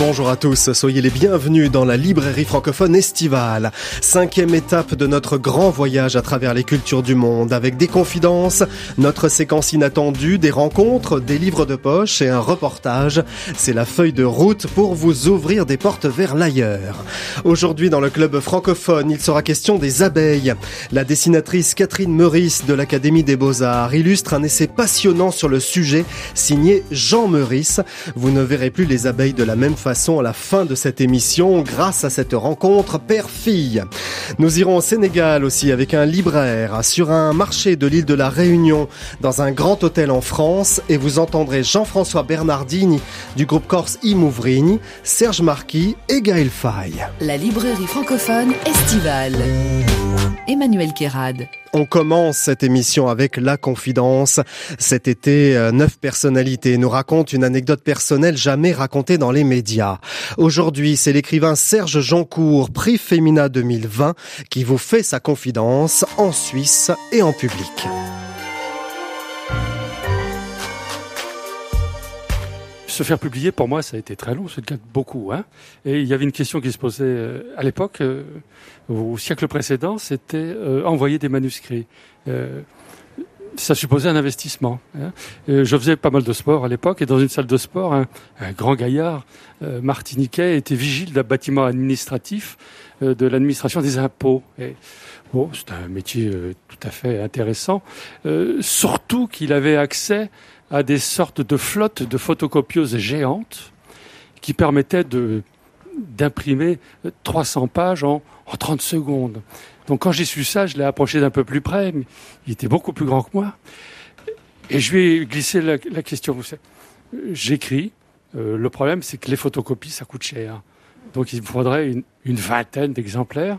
Bonjour à tous, soyez les bienvenus dans la librairie francophone estivale. Cinquième étape de notre grand voyage à travers les cultures du monde avec des confidences, notre séquence inattendue, des rencontres, des livres de poche et un reportage. C'est la feuille de route pour vous ouvrir des portes vers l'ailleurs. Aujourd'hui dans le club francophone, il sera question des abeilles. La dessinatrice Catherine Meurice de l'Académie des Beaux-Arts illustre un essai passionnant sur le sujet signé Jean Meurice. Vous ne verrez plus les abeilles de la même façon à la fin de cette émission grâce à cette rencontre père-fille. Nous irons au Sénégal aussi avec un libraire sur un marché de l'île de la Réunion dans un grand hôtel en France et vous entendrez Jean-François Bernardini du groupe corse Imouvrigne, Serge Marquis et Gaël Faye. La librairie francophone estivale. Emmanuel Kérad. On commence cette émission avec la confidence. Cet été, euh, neuf personnalités nous racontent une anecdote personnelle jamais racontée dans les médias. Aujourd'hui, c'est l'écrivain Serge Joncourt, prix Femina 2020, qui vous fait sa confidence en Suisse et en public. Se faire publier, pour moi, ça a été très long, c'est le beaucoup. Hein. Et il y avait une question qui se posait euh, à l'époque, euh, au siècle précédent, c'était euh, envoyer des manuscrits. Ça supposait un investissement. Hein. je faisais pas mal de sport à l'époque, et dans une salle de sport, un, grand gaillard martiniquais était vigile d'un bâtiment administratif de l'administration des impôts. Bon, c'était un métier tout à fait intéressant, surtout qu'il avait accès à des sortes de flottes de photocopieuses géantes qui permettaient d'imprimer 300 pages en, en 30 secondes. Donc quand j'ai su ça, je l'ai approché d'un peu plus près, il était beaucoup plus grand que moi. Et je lui ai glissé la, question. J'écris. Euh, le problème, c'est que les photocopies, ça coûte cher. Donc il me faudrait une vingtaine d'exemplaires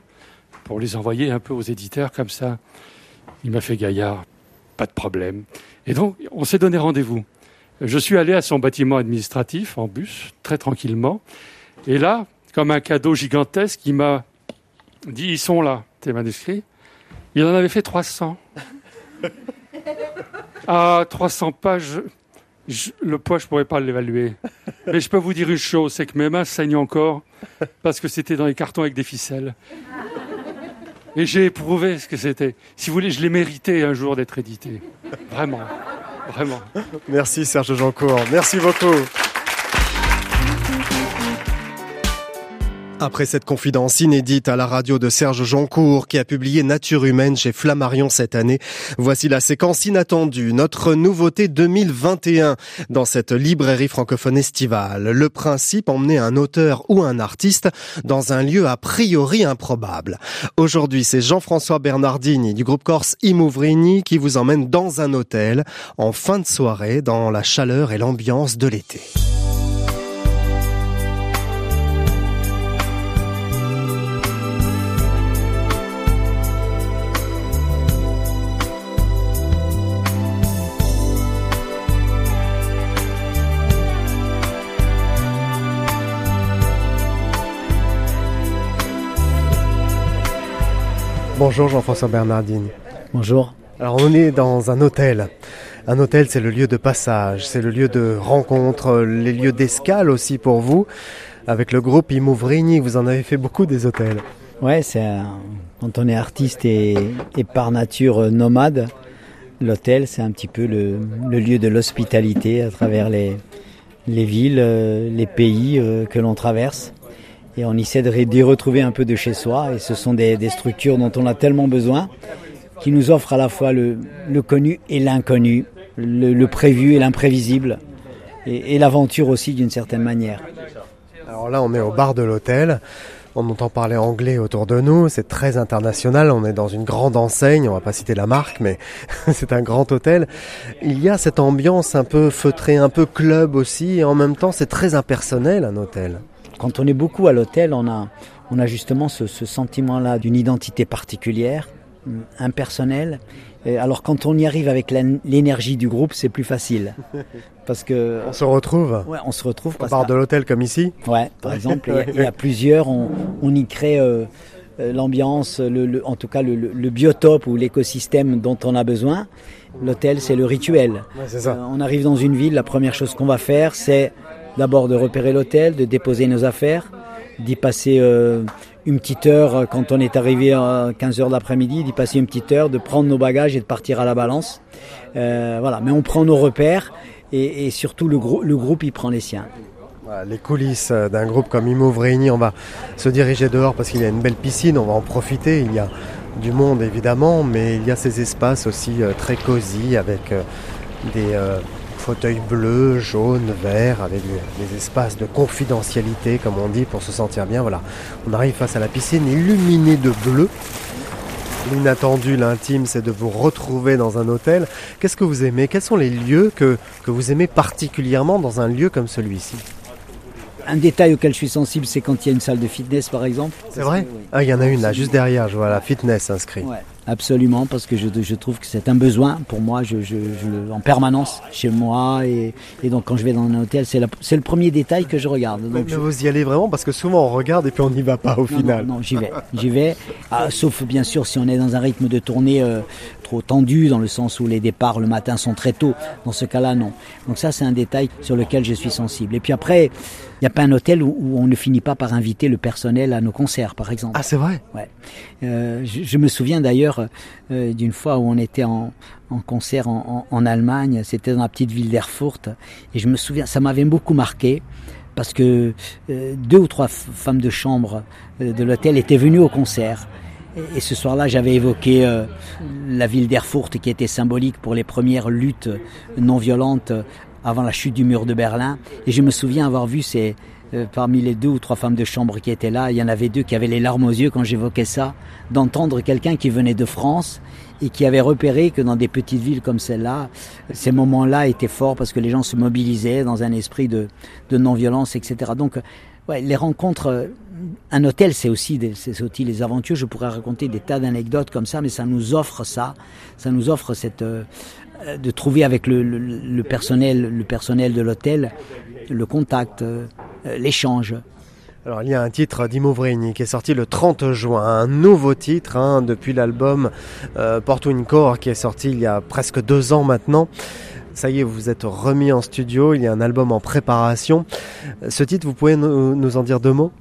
pour les envoyer un peu aux éditeurs comme ça. Il m'a fait gaillard. Pas de problème. Et donc, on s'est donné rendez-vous. Je suis allé à son bâtiment administratif en bus, très tranquillement. Et là, comme un cadeau gigantesque, il m'a dit, ils sont là, tes manuscrits. Il en avait fait 300. Ah, 300 pages, je, le poids, je pourrais pas l'évaluer. Mais je peux vous dire une chose, c'est que mes mains saignent encore parce que c'était dans les cartons avec des ficelles. Et j'ai éprouvé ce que c'était. Si vous voulez, je l'ai mérité un jour d'être édité. Vraiment. Vraiment. Merci Serge Jancourt. Merci beaucoup. Après cette confidence inédite à la radio de Serge Joncourt qui a publié Nature humaine chez Flammarion cette année, voici la séquence inattendue, notre nouveauté 2021 dans cette librairie francophone estivale. Le principe, emmener un auteur ou un artiste dans un lieu a priori improbable. Aujourd'hui, c'est Jean-François Bernardini du groupe corse Imouvrini qui vous emmène dans un hôtel en fin de soirée dans la chaleur et l'ambiance de l'été. Bonjour Jean-François Bernardine. Bonjour. Alors on est dans un hôtel. Un hôtel, c'est le lieu de passage, c'est le lieu de rencontre, les lieux d'escale aussi pour vous. Avec le groupe Imouvrini, vous en avez fait beaucoup des hôtels. Ouais, c'est un... quand on est artiste et, et par nature nomade, l'hôtel c'est un petit peu le, le lieu de l'hospitalité à travers les, les villes, les pays euh, que l'on traverse et on essaie d'y retrouver un peu de chez soi. Et ce sont des, structures dont on a tellement besoin, qui nous offrent à la fois le, connu et l'inconnu, le, le, prévu et l'imprévisible, et, et l'aventure aussi d'une certaine manière. Alors là, on est au bar de l'hôtel. On entend parler anglais autour de nous, c'est très international, on est dans une grande enseigne, on va pas citer la marque, mais c'est un grand hôtel. Il y a cette ambiance un peu feutrée, un peu club aussi, et en même temps c'est très impersonnel un hôtel. Quand on est beaucoup à l'hôtel, on a, on a justement ce, ce sentiment-là d'une identité particulière, impersonnelle, Et alors quand on y arrive avec l'énergie du groupe, c'est plus facile. Parce que on se retrouve. Ouais, on se retrouve. Au bar de l'hôtel comme ici. Ouais, par exemple, et, à plusieurs, on, on y crée euh, euh, l'ambiance, le, en tout cas le, le biotope ou l'écosystème dont on a besoin. L'hôtel, c'est le rituel. Ouais, ça. Euh, on arrive dans une ville, la première chose qu'on va faire, c'est d'abord de repérer l'hôtel, de déposer nos affaires, d'y passer euh, une petite heure euh, quand on est arrivé à 15 heures d'après-midi, d'y passer une petite heure, de prendre nos bagages et de partir à la balance. Euh, voilà, mais on prend nos repères et, surtout le, groupe, le groupe il prend les siens. Les coulisses d'un groupe comme Imove Réuni, on va se diriger dehors parce qu'il y a une belle piscine, on va en profiter. Il y a du monde évidemment, mais il y a ces espaces aussi très cosy avec des fauteuils bleus, jaunes, verts, avec des espaces de confidentialité, comme on dit, pour se sentir bien. Voilà, on arrive face à la piscine illuminée de bleu. L'inattendu, l'intime, c'est de vous retrouver dans un hôtel. Qu'est-ce que vous aimez? Quels sont les lieux que, que vous aimez particulièrement dans un lieu comme celui-ci? Un détail auquel je suis sensible, c'est quand il y a une salle de fitness, par exemple. C'est vrai? Ah, il y en a une là, juste derrière, je vois la fitness inscrit. Ouais. Absolument, parce que je, je trouve que c'est un besoin pour moi, je, je, je, en permanence chez moi, et, et, donc quand je vais dans un hôtel, c'est le premier détail que je regarde. Donc mais, vous y allez vraiment parce que souvent on regarde et puis on n'y va pas au final. Non, non j'y vais, j'y vais. Ah, sauf bien sûr si on est dans un rythme de tournée euh, trop tendu, dans le sens où les départs le matin sont très tôt. Dans ce cas-là, non. Donc ça, c'est un détail sur lequel je suis sensible. Et puis après, il n'y a pas un hôtel où, où, on ne finit pas par inviter le personnel à nos concerts, par exemple. Ah, c'est vrai? Ouais. Euh, je me souviens d'ailleurs euh, d'une fois où on était en, concert en, Allemagne. C'était dans la petite ville d'Erfurt. Et je me souviens, ça m'avait beaucoup marqué parce que euh, deux ou trois femmes de chambre euh, de l'hôtel étaient venues au concert. Et, ce soir-là, j'avais évoqué la ville d'Erfurt qui était symbolique pour les premières luttes non violentes avant la chute du mur de Berlin. Et je me souviens avoir vu ces, euh, parmi les deux ou trois femmes de chambre qui étaient là, il y en avait deux qui avaient les larmes aux yeux quand j'évoquais ça, d'entendre quelqu'un qui venait de France et qui avait repéré que dans des petites villes comme celle-là, ces moments-là étaient forts parce que les gens se mobilisaient dans un esprit de, non-violence, etc. Donc, ouais, les rencontres, un hôtel, c'est aussi, c'est aussi les aventures. Je pourrais raconter des tas d'anecdotes comme ça, mais ça nous offre ça, ça nous offre cette euh, de trouver avec le, personnel, le personnel de l'hôtel, le contact, euh, l'échange. Alors il y a un titre d'Imovrini qui est sorti le 30 juin, un nouveau titre hein, depuis l'album euh, Porto Incor qui est sorti il y a presque deux ans maintenant. Ça y est, vous vous êtes remis en studio, il y a un album en préparation. Ce titre, vous pouvez nous, nous en dire deux mots?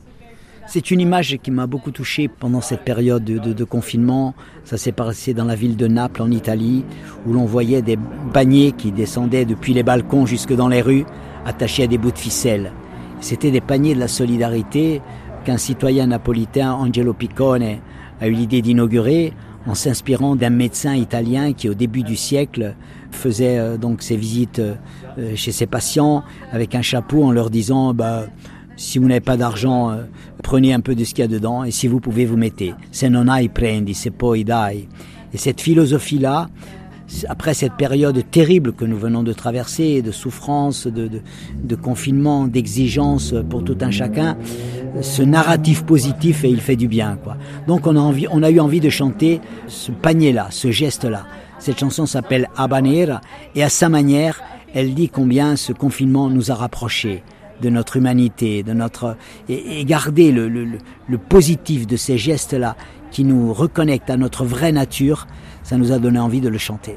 C'est une image qui m'a beaucoup touché pendant cette période de, de, de confinement. Ça s'est passé dans la ville de Naples, en Italie, où l'on voyait des paniers qui descendaient depuis les balcons jusque dans les rues, attachés à des bouts de ficelle. C'était des paniers de la solidarité qu'un citoyen napolitain, Angelo Piccone, a eu l'idée d'inaugurer en s'inspirant d'un médecin italien qui, au début du siècle, faisait euh, donc ses visites euh, chez ses patients avec un chapeau en leur disant bah, si vous n'avez pas d'argent, euh, prenez un peu de ce qu'il y a dedans et si vous pouvez, vous mettez. Se non hai prendi, se poi dai. Et cette philosophie-là, après cette période terrible que nous venons de traverser, de souffrance, de, de, de confinement, d'exigence pour tout un chacun, ce narratif positif et il fait du bien. Quoi. Donc on a, envie, on a eu envie de chanter ce panier-là, ce geste-là. Cette chanson s'appelle Habanera et à sa manière, elle dit combien ce confinement nous a rapprochés de notre humanité, de notre et, et garder le, le, le positif de ces gestes-là qui nous reconnectent à notre vraie nature, ça nous a donné envie de le chanter.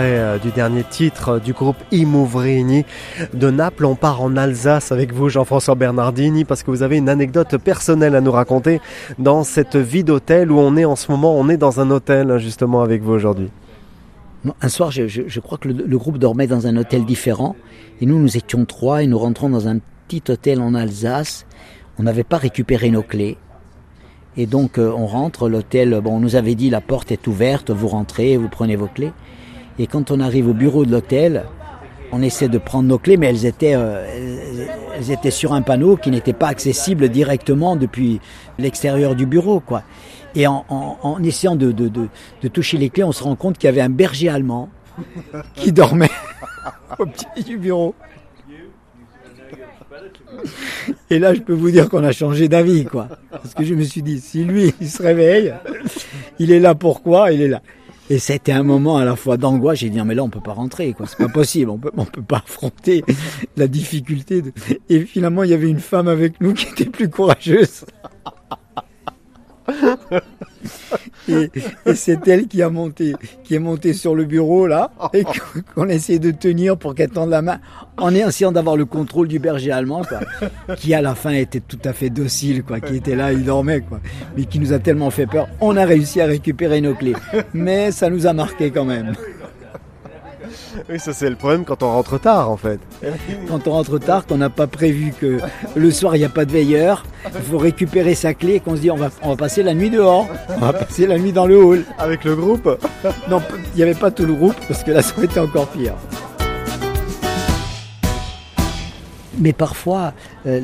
euh, du dernier titre euh, du groupe Imouvrini de Naples. On part en Alsace avec vous, Jean-François Bernardini, parce que vous avez une anecdote personnelle à nous raconter dans cette vie d'hôtel où on est en ce moment. On est dans un hôtel, hein, justement, avec vous aujourd'hui. Un soir, je, crois que le, le groupe dormait dans un hôtel différent. Et nous, nous étions trois et nous rentrons dans un petit hôtel en Alsace. On n'avait pas récupéré nos clés. Et donc, euh, on rentre, l'hôtel, bon, on nous avait dit la porte est ouverte, vous rentrez, vous prenez vos clés. Et quand on arrive au bureau de l'hôtel, on essaie de prendre nos clés, mais elles étaient, euh, elles, étaient sur un panneau qui n'était pas accessible directement depuis l'extérieur du bureau, quoi. Et en, essayant de, de, de, toucher les clés, on se rend compte qu'il y avait un berger allemand qui dormait au pied du bureau. Et là, je peux vous dire qu'on a changé d'avis, quoi. Parce que je me suis dit, si lui, il se réveille, il est là pourquoi? Il est là. Et c'était un moment à la fois d'angoisse. J'ai dit, mais là, on peut pas rentrer, quoi. C'est pas possible. On peut, on peut pas affronter la difficulté. De... Et finalement, il y avait une femme avec nous qui était plus courageuse. Et, et c'est elle qui a monté, qui est montée sur le bureau là, et qu'on- essayait de tenir pour qu'elle tende la main, en essayant d'avoir le contrôle du berger allemand, quoi, qui à la fin était tout à fait docile, quoi, qui était là, il dormait, quoi, mais qui nous a tellement fait peur. On a réussi à récupérer nos clés, mais ça nous a marqué quand même. Oui, ça c'est le problème quand on rentre tard, en fait. Quand on rentre tard, qu'on n'a pas prévu que le soir il n'y a pas de veilleur, il faut récupérer sa clé, et qu'on se dit on va, on va passer la nuit dehors, on va passer la nuit dans le hall. Avec le groupe? Non, il n'y avait pas tout le groupe parce que ça aurait été encore pire. Mais parfois, euh,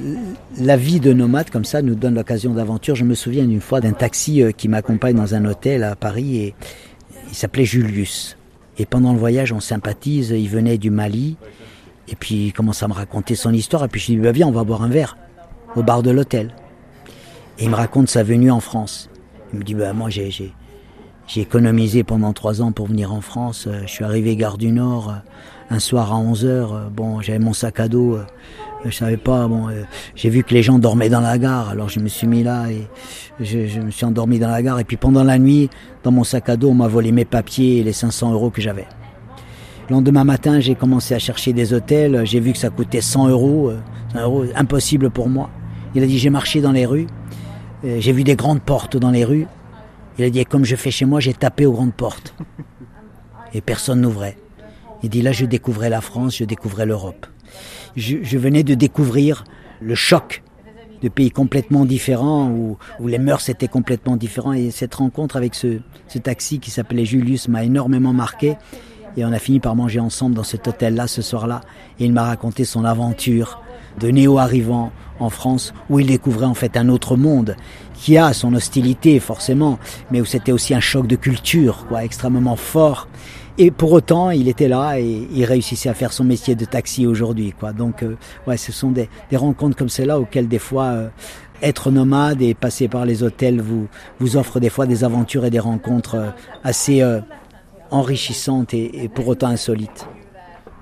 la vie de nomade comme ça nous donne l'occasion d'aventure. Je me souviens d'une fois d'un taxi euh, qui m'accompagne dans un hôtel à Paris et il s'appelait Julius. Et pendant le voyage, on sympathise. Il venait du Mali et puis il commence à me raconter son histoire. Et puis je lui dis, bah, viens, on va boire un verre au bar de l'hôtel. Et il me raconte sa venue en France. Il me dit, bah, moi, j'ai, j'ai, économisé pendant trois ans pour venir en France. Euh, Je suis arrivé gare du Nord euh, un soir à 11 heures. Euh, Bon, j'avais mon sac à dos. Je savais pas. Bon, j'ai vu que les gens dormaient dans la gare. Alors je me suis mis là et je me suis endormi dans la gare. Et puis pendant la nuit, dans mon sac à dos, on m'a volé mes papiers et les 500 euros que j'avais. Le lendemain matin, j'ai commencé à chercher des hôtels. J'ai vu que ça coûtait 100 euros. euh, 100 euros, impossible pour moi. Il a dit j'ai marché dans les rues. Euh, J'ai vu des grandes portes dans les rues. Il a dit, comme je fais chez moi, j'ai tapé aux grandes portes. Et personne n'ouvrait. Il dit, là, je découvrais la France, je découvrais l'Europe. Je venais de découvrir le choc de pays complètement différents, où, où les mœurs étaient complètement différentes. Et cette rencontre avec ce, ce taxi qui s'appelait Julius m'a énormément marqué. Et on a fini par manger ensemble dans cet hôtel-là ce soir-là. Et il m'a raconté son aventure de néo-arrivant en France, où il découvrait en fait un autre monde qui a son hostilité forcément, mais où c'était aussi un choc de culture, quoi, extrêmement fort. Et pour autant, il était là et il réussissait à faire son métier de taxi aujourd'hui, quoi. Donc, euh, ouais, ce sont des, des rencontres comme celles-là auxquelles des fois euh, être nomade et passer par les hôtels vous vous offre des fois des aventures et des rencontres euh, assez euh, enrichissantes et, et pour autant insolites.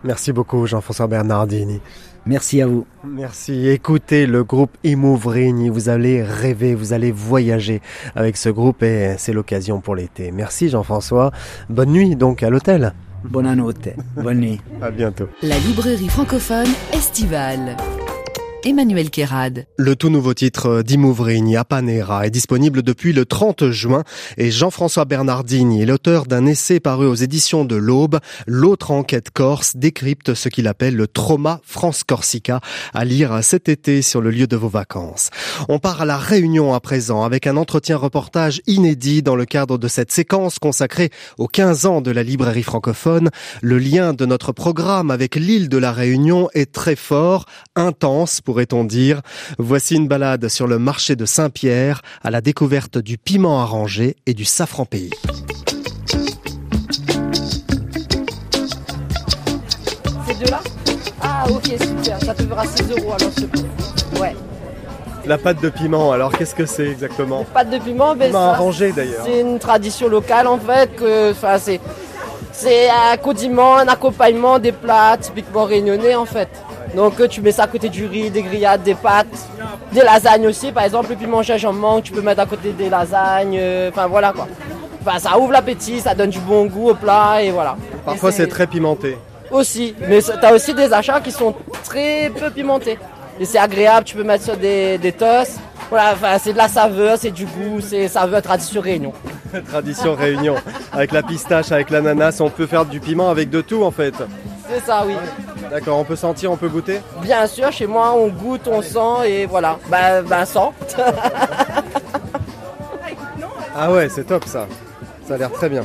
Merci beaucoup, Jean-François Bernardini. Merci à vous. Merci. Écoutez le groupe Imouvrini. Vous allez rêver, vous allez voyager avec ce groupe et c'est l'occasion pour l'été. Merci, Jean-François. Bonne nuit donc à l'hôtel. Bonne note. Bonne nuit. À bientôt. La librairie francophone estivale. Emmanuel Kérad. Le tout nouveau titre d'Imouvrini, Apanera, est disponible depuis le 30 juin et Jean-François Bernardini est l'auteur d'un essai paru aux éditions de l'Aube. L'autre enquête corse décrypte ce qu'il appelle le trauma France-Corsica à lire cet été sur le lieu de vos vacances. On part à la Réunion à présent avec un entretien reportage inédit dans le cadre de cette séquence consacrée aux 15 ans de la librairie francophone. Le lien de notre programme avec l'île de la Réunion est très fort, intense pourrait-on dire. Voici une balade sur le marché de Saint-Pierre à la découverte du piment arrangé et du safran pays. Ces deux-là Ah, ok, super. Ça te fera 6 euros alors, je pense. Ouais. La pâte de piment, alors qu'est-ce que c'est exactement Pâte de piment, ben, ça, d'ailleurs. c'est une tradition locale en fait. Que, c'est, c'est un condiment, un accompagnement des plats typiquement réunionnais en fait. Donc euh, tu mets ça à côté du riz, des grillades, des pâtes, des lasagnes aussi. Par exemple, le piment gingembre mangue, tu peux mettre à côté des lasagnes. euh, Enfin voilà quoi. Enfin, ça ouvre l'appétit, ça donne du bon goût au plat et voilà. Parfois c'est très pimenté. Aussi, mais ça- t'as aussi des achats qui sont très peu pimentés. Et c'est agréable, tu peux mettre sur des, des toasts. Voilà, enfin, c'est de la saveur, c'est du goût, c'est saveur tradition réunion. Tradition réunion. Avec la pistache, avec l'ananas, on peut faire du piment avec de tout en fait. C'est ça, oui. D'accord, on peut sentir, on peut goûter Bien sûr, chez moi, on goûte, on sent et voilà. Bah, bah, sent. Ah ouais, c'est top ça. Ça a l'air très bien.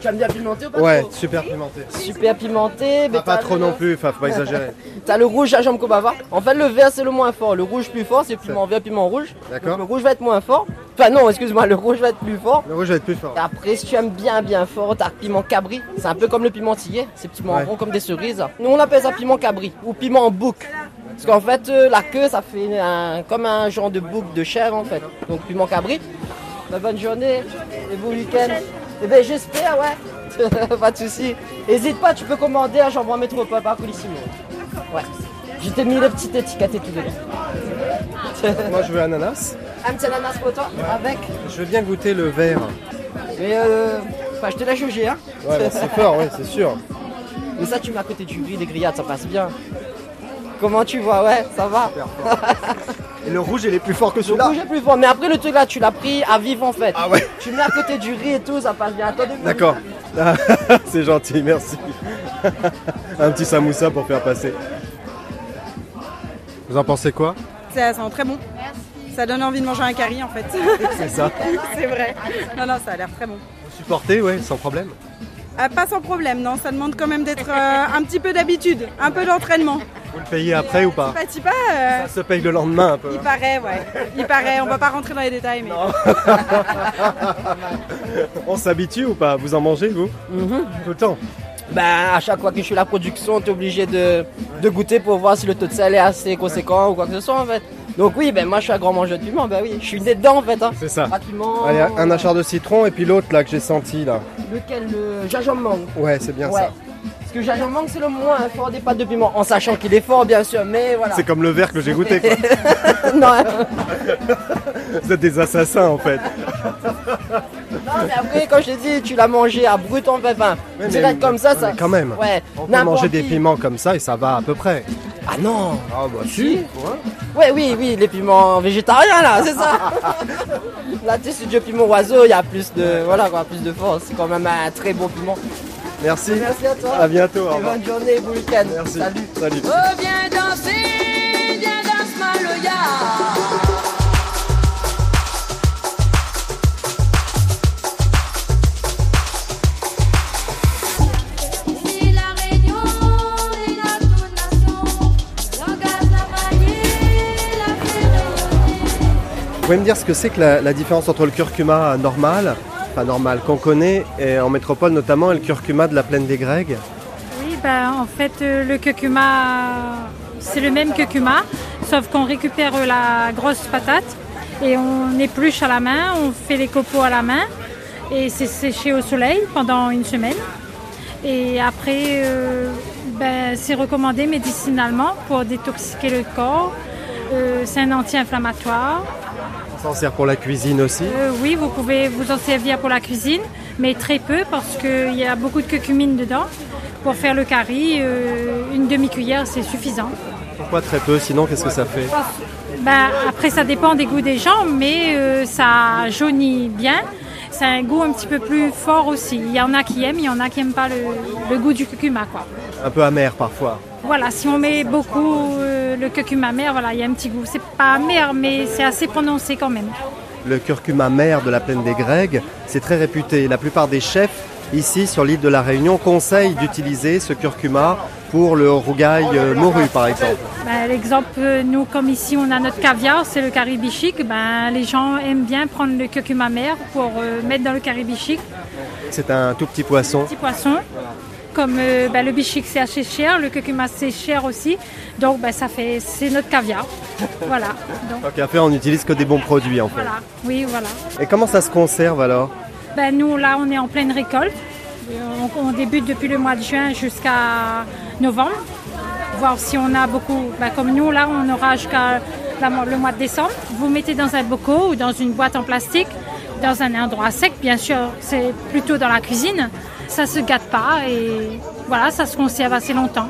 Tu aimes bien pimenté ou pas Ouais, trop super pimenté. Super pimenté, mais Ah, pas trop le- non plus, enfin faut pas exagérer. T'as le rouge à jambe bava. En fait, le vert c'est le moins fort. Le rouge plus fort, c'est piment vert, piment rouge. D'accord. Le rouge va être moins fort. Enfin non, excuse-moi, le rouge va être plus fort. Le rouge va être plus fort. Et après, si tu aimes bien bien fort, t'as le piment cabri. C'est un peu comme le pimentier, ces petits Ouais. rond comme des cerises. Nous on appelle ça piment cabri ou piment en bouc. Parce qu'en fait, euh, la queue ça fait un- comme un genre de bouc de chèvre en fait. Donc piment cabri. Bah, bonne journée et bon week-end. Eh ben j'espère, ouais. pas de soucis. Hésite pas, tu peux commander à Jambon Métropole par Colissimo. Ouais. Je t'ai mis les petites étiquettes et tout dedans. Moi je veux ananas. Un petit ananas pour toi avec. Je veux bien goûter le vert. Mais euh, enfin, je te laisse juger, hein. Ouais, bah, c'est fort, oui, c'est sûr. Mais ça, tu mets à côté du riz, des grillades, ça passe bien. Comment tu vois Ouais, ça va. Et le rouge il est plus fort que Le rouge est plus fort. Mais après, le truc là, tu l'as pris à vif en fait. Ah ouais Tu mets à côté du riz et tout, ça passe bien. Attendez, D'accord. C'est gentil, merci. Un petit samoussa pour faire passer. Vous en pensez quoi? Ça sent très bon. Ça donne envie de manger un curry en fait. C'est ça. c'est vrai. Non, non, ça a l'air très bon. Vous supportez, ouais, sans problème? Ah, pas sans problème, non. Ça demande quand même d'être euh, un petit peu d'habitude, un peu d'entraînement. Vous le payez après ou pas tu pas, euh, Ça se paye le lendemain un peu. il paraît, ouais. Il paraît. On va pas rentrer dans les détails, mais. On s'habitue ou pas? Vous en mangez, vous? Tout le temps Ben, à chaque fois que je suis à la production, tu es obligé de, de goûter pour voir si le taux de sel est assez conséquent ou quoi que ce soit en fait. Donc, oui, ben moi je suis un grand mangeur de piment, ben oui, je suis né dedans en fait. Hein. C'est ça. Piment. Allez, un achat de citron et puis l'autre là que j'ai senti là. Lequel? Le jajamang. Ouais, c'est bien Ouais. ça. Parce que jajamang, c'est le moins fort des pâtes de piment. En sachant qu'il est fort, bien sûr, mais voilà. C'est comme le verre que j'ai goûté quoi. non. Vous êtes des assassins en fait. Non, mais après, quand je t'ai dit, tu l'as mangé à brut en mais- direct comme ça, ça. quand même. Ouais. On peut manger des piments comme ça et ça va à peu près. Ah non Ah bah Si. Ouais, oui, oui, les piments végétariens là, c'est ça. là, tu sais, c'est du piment oiseau, il y a plus de, voilà quoi, plus de force. C'est quand même un très bon piment. Merci. Merci à toi. À bientôt. Et bonne journée, bon week-end. Merci. Salut. Salut. Oh, viens danser, viens danse Maloya. Vous pouvez me dire ce que c'est que la, la différence entre le curcuma normal, enfin normal, qu'on connaît en métropole notamment, le curcuma de la plaine des Grègues Oui, ben, en fait, euh, le curcuma, c'est le même curcuma, sauf qu'on récupère la grosse patate et on épluche à la main, on fait les copeaux à la main et c'est séché au soleil pendant une semaine. Et après, euh, ben, c'est recommandé médicinalement pour détoxiquer le corps. Euh, c'est un anti-inflammatoire. S'en sert pour la cuisine aussi. Euh, oui, vous pouvez vous en servir pour la cuisine, mais très peu parce qu'il y a beaucoup de curcumine dedans. Pour faire le curry, euh, une demi-cuillère, c'est suffisant. Pourquoi très peu? Sinon, qu'est-ce que ça fait? Ben, après, ça dépend des goûts des gens, mais euh, ça jaunit bien. C'est un goût un petit peu plus fort aussi. Il y en a qui aiment, il y en a qui n'aiment pas le, le goût du curcuma. Quoi. Un peu amer parfois. Voilà, si on met beaucoup euh, le curcuma amer, voilà, il y a un petit goût. C'est pas amer, mais c'est assez prononcé quand même. Le curcuma mer de la plaine des Grègues, c'est très réputé. La plupart des chefs ici sur l'île de la Réunion conseillent d'utiliser ce curcuma pour le rougail euh, morue par exemple. Ben, L'exemple, euh, nous comme ici on a notre caviar, c'est le caribichic. Ben, les gens aiment bien prendre le curcuma mer pour euh, mettre dans le caribichic, C'est un tout petit poisson. petit poisson. Comme euh, ben, le bichic c'est assez cher, le curcuma c'est cher aussi. Donc ben, ça fait, c'est notre caviar. voilà. Donc, Donc faire, on n'utilise que des bons produits en fait. voilà. Oui, voilà. Et comment ça se conserve alors? Ben, nous, là, on est en pleine récolte. On, on débute depuis le mois de juin jusqu'à novembre. Voir si on a beaucoup. Ben, comme nous, là, on aura jusqu'à le mois de décembre. Vous mettez dans un bocaux ou dans une boîte en plastique. dans un endroit sec, bien sûr, c'est plutôt dans la cuisine. Ça se gâte pas et voilà, ça se conserve assez longtemps.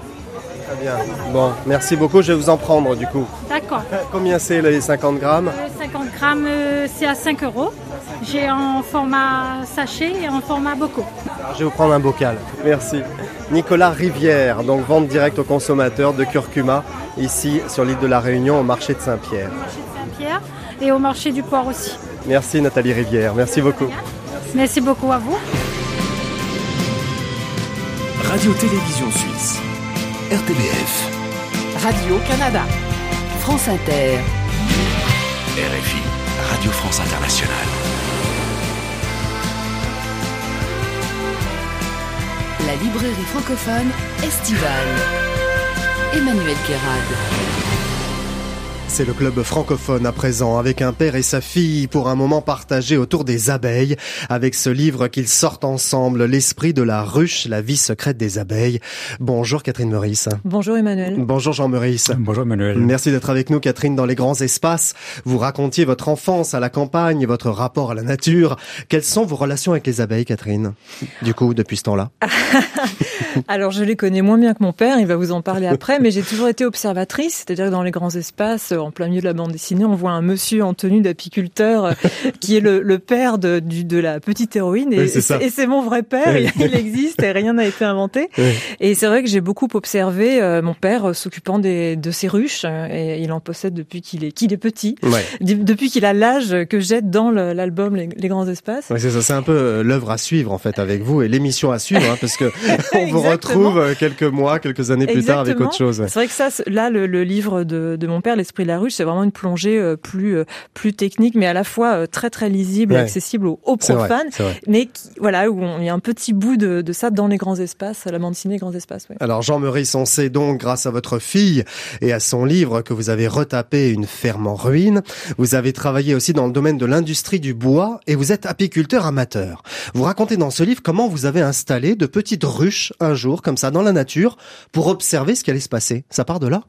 Très bien. Bon, merci beaucoup. Je vais vous en prendre du coup. D'accord. Combien c'est les 50 grammes? Euh, 50 grammes, euh, c'est à 5 euros. J'ai en format sachet et en format bocaux. Alors, je vais vous prendre un bocal. Merci. Nicolas Rivière, donc vente directe aux consommateurs de curcuma, ici sur l'île de la Réunion au marché de Saint-Pierre. Saint-Pierre et au marché du port aussi. Merci Nathalie Rivière, merci beaucoup. Merci beaucoup à vous. Radio-Télévision Suisse. RTBF. Radio-Canada. France Inter. RFI. Radio France Internationale. La librairie francophone estivale. Emmanuel Kérad. C'est le club francophone à présent avec un père et sa fille pour un moment partagé autour des abeilles avec ce livre qu'ils sortent ensemble, L'esprit de la ruche, la vie secrète des abeilles. Bonjour Catherine Meurice. Bonjour Emmanuel. Bonjour Jean Meurice. Bonjour Emmanuel. Merci d'être avec nous Catherine dans les grands espaces. Vous racontiez votre enfance à la campagne, votre rapport à la nature. Quelles sont vos relations avec les abeilles Catherine Du coup, depuis ce temps-là? Alors je les connais moins bien que mon père, il va vous en parler après, mais j'ai toujours été observatrice, c'est-à-dire que dans les grands espaces, en plein milieu de la bande dessinée, on voit un monsieur en tenue d'apiculteur euh, qui est le, le père de, du, de la petite héroïne, et Oui, c'est mon vrai père, Oui. il existe et rien n'a été inventé. Oui. Et c'est vrai que j'ai beaucoup observé euh, mon père euh, s'occupant de ses ruches, et il en possède depuis qu'il est, qu'il est petit, Ouais. Depuis qu'il a l'âge que j'ai dans l'album les, Les grands espaces. Ouais, c'est ça, c'est un peu l'œuvre à suivre en fait avec vous et l'émission à suivre hein, parce que on vous retrouve quelques mois, quelques années plus tard avec autre chose. ouais. C'est vrai que ça, là, le, le livre de, de mon père, L'Esprit de la ruche, c'est vraiment une plongée euh, plus euh, plus technique, mais à la fois euh, très très lisible et accessible aux, aux profanes. vrai. Mais qui, voilà, où on- il y a un petit bout de, de ça dans les grands espaces, la bande dessinée Grands Espaces. ouais. Alors Jean Meurice, on sait donc grâce à votre fille et à son livre que vous avez retapé une ferme en ruine. Vous avez travaillé aussi dans le domaine de l'industrie du bois et vous êtes apiculteur amateur. Vous racontez dans ce livre comment vous avez installé de petites ruches un jour comme ça dans la nature pour observer ce qui allait se passer. Ça part de là?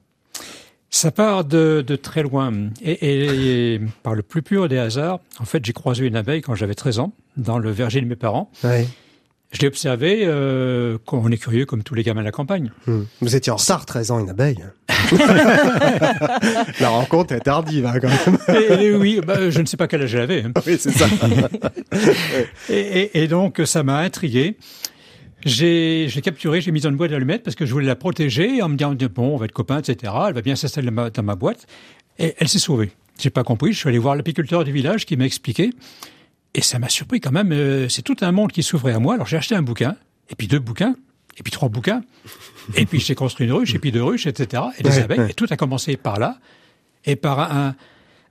Ça part de, de très loin. Et, et- et par le plus pur des hasards, en fait, j'ai croisé une abeille quand j'avais 13 ans, dans le verger de mes parents. Ouais. Je l'ai observé, euh, on est curieux comme tous les gamins de la campagne. Hmm. Vous étiez en retard, 13 ans, une abeille. la rencontre est tardive hein, quand même. Et, et oui, bah, je ne sais pas quel âge elle avait. hein. Oui, c'est ça. Et donc, ça m'a intrigué. J'ai, capturée, j'ai mis dans une boîte d'allumettes parce que je voulais la protéger en me disant, bon, on va être copains, etc. Elle va bien s'installer dans ma, dans ma boîte. Et elle s'est sauvée. J'ai pas compris. Je suis allé voir l'apiculteur du village qui m'a expliqué. Et ça m'a surpris quand même. euh, c'est tout un monde qui s'ouvrait à moi. Alors j'ai acheté un bouquin, et puis deux bouquins, et puis trois bouquins. Et puis j'ai construit une ruche, et puis deux ruches, etc. Et des Ouais, abeilles. ouais. Et tout a commencé par là. Et par un,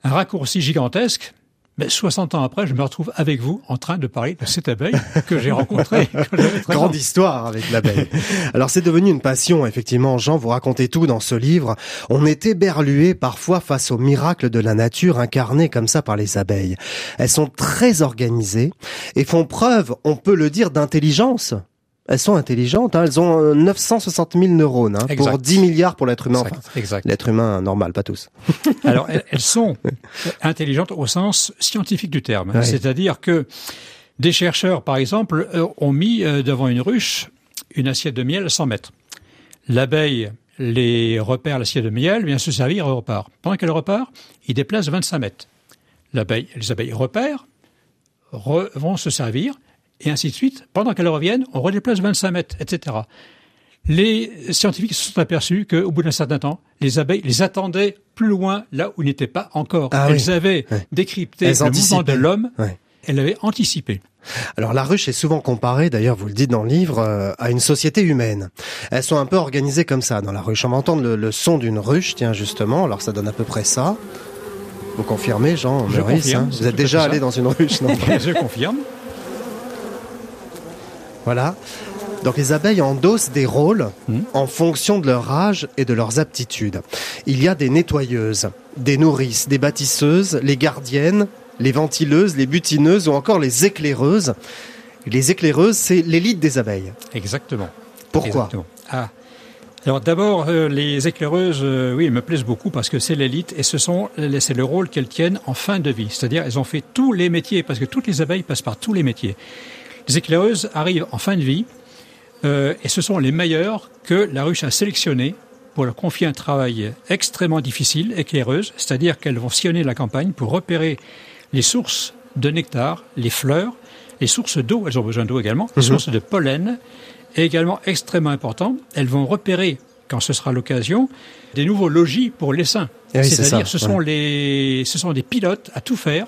un raccourci gigantesque. Mais 60 ans après, je me retrouve avec vous en train de parler de cette abeille que j'ai rencontrée. quand j'avais 13 ans. Grande histoire avec l'abeille. Alors c'est devenu une passion, effectivement. Jean, vous racontez tout dans ce livre. On est éberlué parfois face aux miracles de la nature incarnés comme ça par les abeilles. Elles sont très organisées et font preuve, on peut le dire, d'intelligence. Elles sont intelligentes, hein. elles ont euh, 960 000 neurones hein, pour Exact. 10 milliards pour l'être humain. Exact, Enfin, exact. L'être humain normal, pas tous. Alors, elles, elles sont intelligentes au sens scientifique du terme. Ouais. C'est-à-dire que des chercheurs, par exemple, euh, ont mis euh, devant une ruche une assiette de miel à 100 mètres. L'abeille les repère l'assiette de miel, vient se servir et repart. Pendant qu'elle repart, il déplace 25 mètres. L'abeille, les abeilles repèrent, re- vont se servir, et ainsi de suite. Pendant qu'elles reviennent, on redéplace 25 mètres, etc. Les scientifiques se sont aperçus qu'au bout d'un certain temps, les abeilles les attendaient plus loin, là où ils n'étaient pas encore. Ah elles oui. avaient décrypté Elles le mouvement de l'homme, elles l'avaient anticipé. Alors la ruche est souvent comparée, d'ailleurs vous le dites dans le livre, euh, à une société humaine. Elles sont un peu organisées comme ça dans la ruche. On va entendre le, le son d'une ruche, tiens justement, alors ça donne à peu près ça. Vous confirmez Jean Je confirme, hein? Vous êtes déjà allé dans une ruche, non? Je confirme. Voilà. Donc les abeilles endossent des rôles Hmm. en fonction de leur âge et de leurs aptitudes. Il y a des nettoyeuses, des nourrices, des bâtisseuses, les gardiennes, les ventileuses, les butineuses ou encore les éclaireuses. Les éclaireuses, c'est l'élite des abeilles. Exactement. Pourquoi Exactement. Ah. Alors d'abord, euh, les éclaireuses, euh, oui, elles me plaisent beaucoup parce que c'est l'élite et ce sont, c'est le rôle qu'elles tiennent en fin de vie. C'est-à-dire, elles ont fait tous les métiers parce que toutes les abeilles passent par tous les métiers. Les éclaireuses arrivent en fin de vie euh, et ce sont les meilleures que la ruche a sélectionnées pour leur confier un travail extrêmement difficile, éclaireuse, c'est-à-dire qu'elles vont sillonner la campagne pour repérer les sources de nectar, les fleurs, les sources d'eau, elles ont besoin d'eau également, les Mhm. sources de pollen, et également extrêmement important, elles vont repérer, quand ce sera l'occasion, des nouveaux logis pour l'essaim. Eh oui, c'est C'est-à-dire, ce sont ouais. les, ce sont des pilotes à tout faire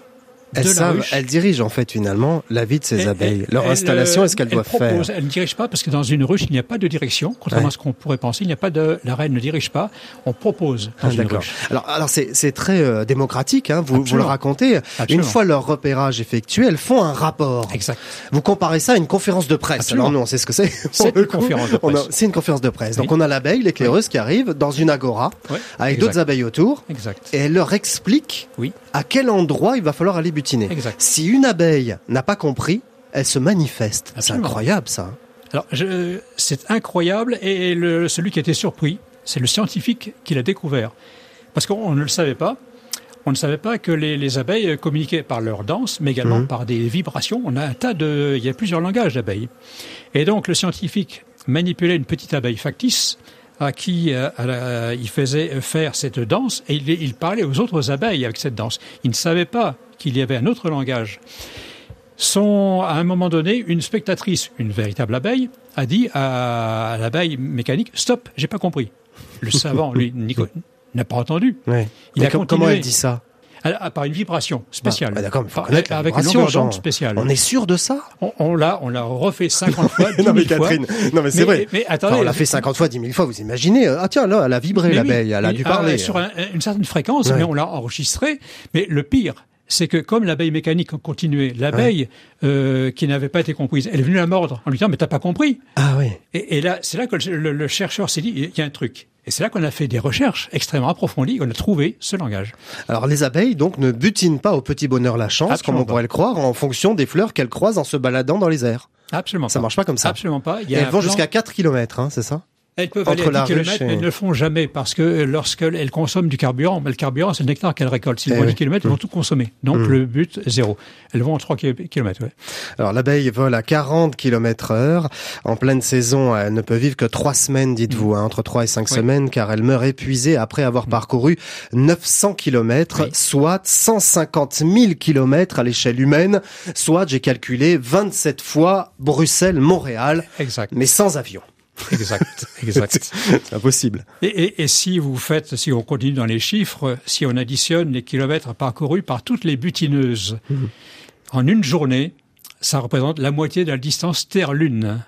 Elles savent, elles dirigent en fait finalement la vie de ces Et- abeilles. Leur elle, installation, euh, est-ce qu'elles elle doivent propose, faire Elle ne dirige pas parce que dans une ruche, il n'y a pas de direction, contrairement Ouais. à ce qu'on pourrait penser. Il n'y a pas de, la reine ne dirige pas. On propose dans Ah, une ruche. Alors, alors c'est très euh, démocratique. Hein, vous, vous le Absolument. racontez. Une fois leur repérage effectué, elles font un rapport. Exact. Vous comparez ça à une conférence de presse. Absolument. Alors nous, on sait ce que c'est. C'est une conférence de presse. C'est une conférence de presse. Donc Oui. on a l'abeille, l'éclaireuse qui arrive dans une agora avec d'autres abeilles autour. Exact. Et elle leur explique Oui. à quel endroit il va falloir aller Exact. Si une abeille n'a pas compris, elle se manifeste. C'est incroyable ça. Alors, je- c'est incroyable et le, celui qui a été surpris, c'est le scientifique qui l'a découvert. Parce qu'on ne le savait pas. On ne savait pas que les, les abeilles communiquaient par leur danse, mais également Mhm. par des vibrations. On a un tas de, il y a plusieurs langages d'abeilles. Et donc, le scientifique manipulait une petite abeille factice à qui euh, il faisait faire cette danse et il, il parlait aux autres abeilles avec cette danse. Il ne savait pas qu'il y avait un autre langage. Son, à un moment donné, une spectatrice, une véritable abeille, a dit à, l'abeille mécanique Stop, j'ai pas compris. Le savant, lui, Nico, n'a pas entendu. Ouais. Il Mais a com- continué. comment elle dit ça? À- à- Par une vibration spéciale. Ah, d'accord, mais faut Par- connaître la avec une vibration, longueur Jean. d'onde spéciale. On est sûr de ça? On, on l'a, on l'a refait 50 fois, 10 Non 000 mais fois. Catherine, non mais c'est vrai. mais attendez, Enfin, on l'a fait 50 fois, 10 000 fois, vous imaginez euh, Ah tiens, là, elle a vibré oui, l'abeille, elle a dû euh, parler. sur un- une certaine fréquence, Ouais. mais on l'a enregistré. Mais le pire, c'est que comme l'abeille mécanique continuait, l'abeille euh, qui n'avait pas été comprise, elle est venue la mordre en lui disant mais t'as pas compris. Ah oui. Et, et là, c'est là que le, le- le chercheur s'est dit il y a un truc. Et c'est là qu'on a fait des recherches extrêmement approfondies, on a trouvé ce langage. Alors les abeilles donc ne butinent pas au petit bonheur la chance, Absolument comme on pas. pourrait le croire, en fonction des fleurs qu'elles croisent en se baladant dans les airs. Absolument Ça pas. marche pas comme ça. Absolument pas. Il y Et a elles vont plan- jusqu'à 4 km, hein, c'est ça? Elles peuvent entre aller à 10 ruche km, et- mais elles ne le font jamais parce que lorsqu'elles consomment du carburant, mais le carburant, c'est le nectar qu'elles récoltent. S'ils Eh vont oui. 10 km, elles vont tout consommer. Donc Mm. le but, zéro. Elles vont en 3 km, ouais. Alors l'abeille vole à 40 km heure. En pleine saison, elle ne peut vivre que 3 semaines, dites-vous, hein, entre 3 et 5 Oui. semaines, car elle meurt épuisée après avoir parcouru 900 km, Oui. soit 150 000 km à l'échelle humaine, soit, j'ai calculé, 27 fois Bruxelles-Montréal, Exact. mais sans avion. Exact. Exact. C'est impossible. Et, et, et si vous faites, si on continue dans les chiffres, si on additionne les kilomètres parcourus par toutes les butineuses, Mhm. en une journée, ça représente la moitié de la distance Terre-Lune.